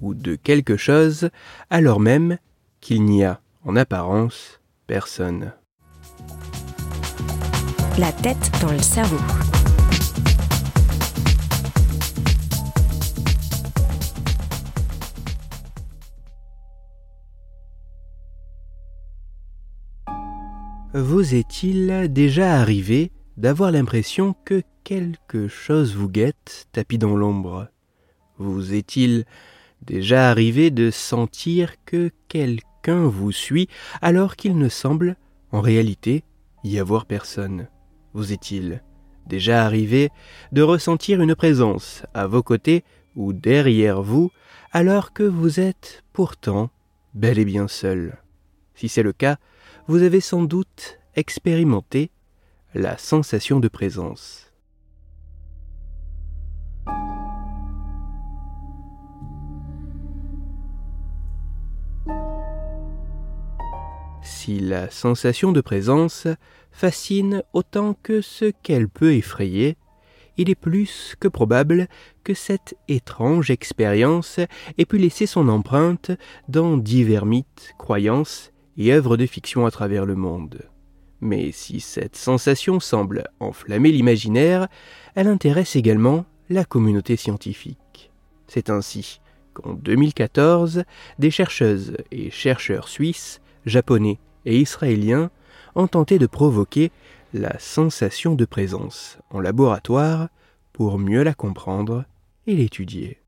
ou de quelque chose alors même qu'il n'y a, en apparence, personne. La tête dans le cerveau. Vous est-il déjà arrivé d'avoir l'impression que quelque chose vous guette tapis dans l'ombre? Vous est-il déjà arrivé de sentir que quelqu'un vous suit alors qu'il ne semble, en réalité, y avoir personne Vous est-il déjà arrivé de ressentir une présence à vos côtés ou derrière vous alors que vous êtes pourtant bel et bien seul? Si c'est le cas, vous avez sans doute expérimenté la sensation de présence. La sensation de présence fascine autant que ce qu'elle peut effrayer, il est plus que probable que cette étrange expérience ait pu laisser son empreinte dans divers mythes, croyances et œuvres de fiction à travers le monde. Mais si cette sensation semble enflammer l'imaginaire, elle intéresse également la communauté scientifique. C'est ainsi qu'en 2014, des chercheuses et chercheurs suisses, japonais et israéliens ont tenté de provoquer la sensation de présence en laboratoire pour mieux la comprendre et l'étudier.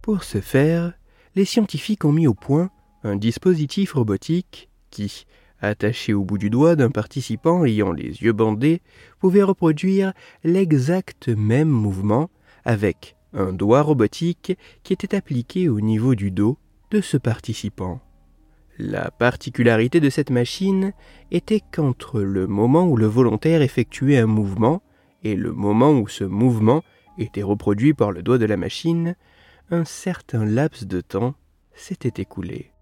Pour ce faire, les scientifiques ont mis au point un dispositif robotique qui, attaché au bout du doigt d'un participant ayant les yeux bandés, pouvait reproduire l'exact même mouvement avec un doigt robotique qui était appliqué au niveau du dos de ce participant. La particularité de cette machine était qu'entre le moment où le volontaire effectuait un mouvement et le moment où ce mouvement était reproduit par le doigt de la machine, un certain laps de temps s'était écoulé.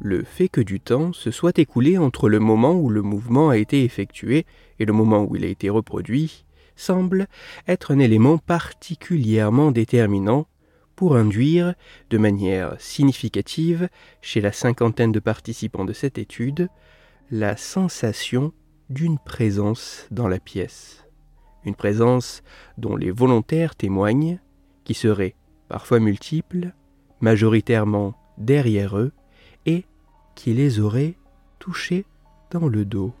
Le fait que du temps se soit écoulé entre le moment où le mouvement a été effectué et le moment où il a été reproduit semble être un élément particulièrement déterminant pour induire, de manière significative, chez la cinquantaine de participants de cette étude, la sensation d'une présence dans la pièce. Une présence dont les volontaires témoignent, qui serait parfois multiple, majoritairement derrière eux, qui les aurait touchés dans le dos.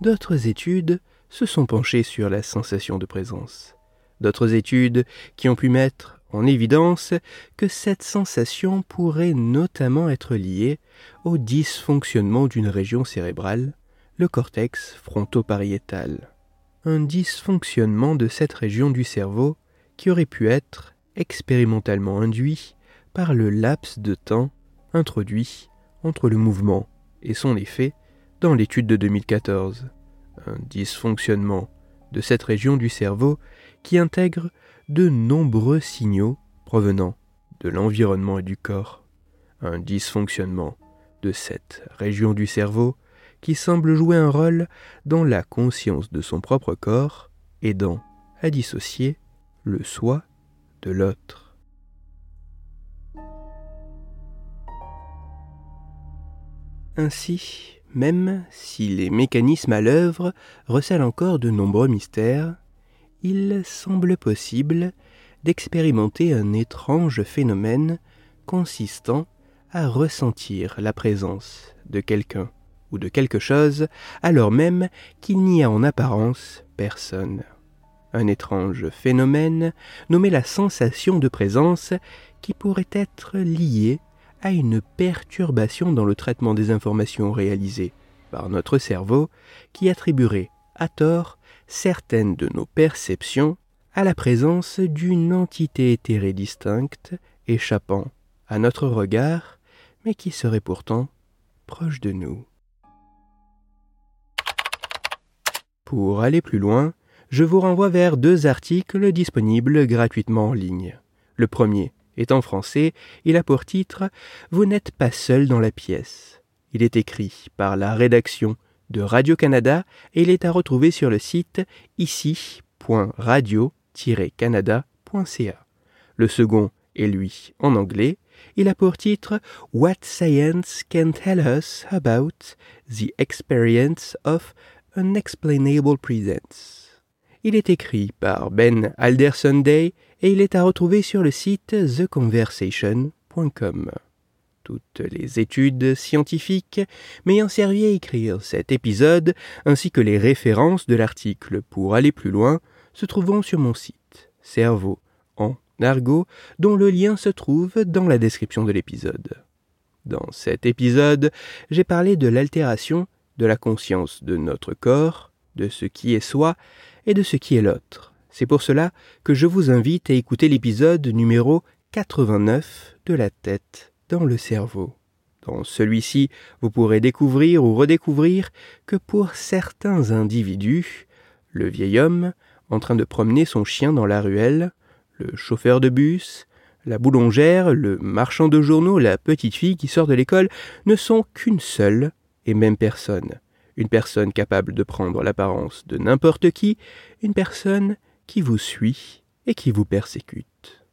D'autres études se sont penchées sur la sensation de présence. D'autres études qui ont pu mettre en évidence que cette sensation pourrait notamment être liée au dysfonctionnement d'une région cérébrale, le cortex fronto-pariétal. Un dysfonctionnement de cette région du cerveau qui aurait pu être expérimentalement induit par le laps de temps introduit entre le mouvement et son effet dans l'étude de 2014. Un dysfonctionnement de cette région du cerveau qui intègre de nombreux signaux provenant de l'environnement et du corps. Un dysfonctionnement de cette région du cerveau qui semble jouer un rôle dans la conscience de son propre corps, aidant à dissocier le soi de l'autre. Ainsi, même si les mécanismes à l'œuvre recèlent encore de nombreux mystères, il semble possible d'expérimenter un étrange phénomène consistant à ressentir la présence de quelqu'un ou de quelque chose alors même qu'il n'y a en apparence personne. un étrange phénomène nommé la sensation de présence qui pourrait être lié à une perturbation dans le traitement des informations réalisées par notre cerveau qui attribuerait à tort certaines de nos perceptions à la présence d'une entité éthérée distincte échappant à notre regard mais qui serait pourtant proche de nous. Pour aller plus loin, je vous renvoie vers deux articles disponibles gratuitement en ligne. Le premier est en français, il a pour titre Vous n'êtes pas seul dans la pièce. Il est écrit par la rédaction de Radio-Canada et il est à retrouver sur le site ici.radio-canada.ca. Le second est lui en anglais. Il a pour titre What Science Can Tell Us About the Experience of Unexplainable Presence. Il est écrit par Ben Alderson Day et il est à retrouver sur le site theconversation.com. Toutes les études scientifiques m'ayant servi à écrire cet épisode, ainsi que les références de l'article pour aller plus loin, se trouveront sur mon site, Cerveau en argot, dont le lien se trouve dans la description de l'épisode. Dans cet épisode, j'ai parlé de l'altération de la conscience de notre corps, de ce qui est soi et de ce qui est l'autre. C'est pour cela que je vous invite à écouter l'épisode numéro 89 de la tête dans le cerveau. Dans celui-ci, vous pourrez découvrir ou redécouvrir que pour certains individus, le vieil homme, en train de promener son chien dans la ruelle, le chauffeur de bus, la boulangère, le marchand de journaux, la petite fille qui sort de l'école ne sont qu'une seule et même personne une personne capable de prendre l'apparence de n'importe qui, une personne qui vous suit et qui vous persécute.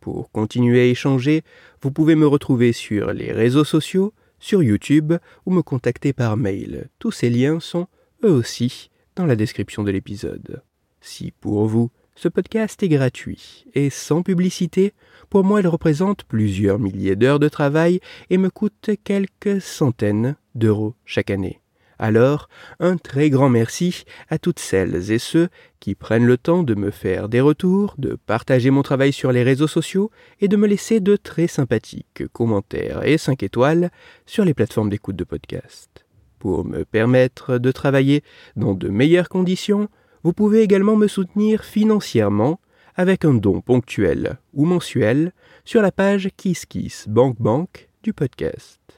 Pour continuer à échanger, vous pouvez me retrouver sur les réseaux sociaux, sur YouTube ou me contacter par mail. Tous ces liens sont, eux aussi, dans la description de l'épisode. Si pour vous, ce podcast est gratuit et sans publicité, pour moi il représente plusieurs milliers d'heures de travail et me coûte quelques centaines d'euros chaque année. Alors, un très grand merci à toutes celles et ceux qui prennent le temps de me faire des retours, de partager mon travail sur les réseaux sociaux et de me laisser de très sympathiques commentaires et 5 étoiles sur les plateformes d'écoute de podcast. Pour me permettre de travailler dans de meilleures conditions, vous pouvez également me soutenir financièrement avec un don ponctuel ou mensuel sur la page KissKissBankBank du podcast.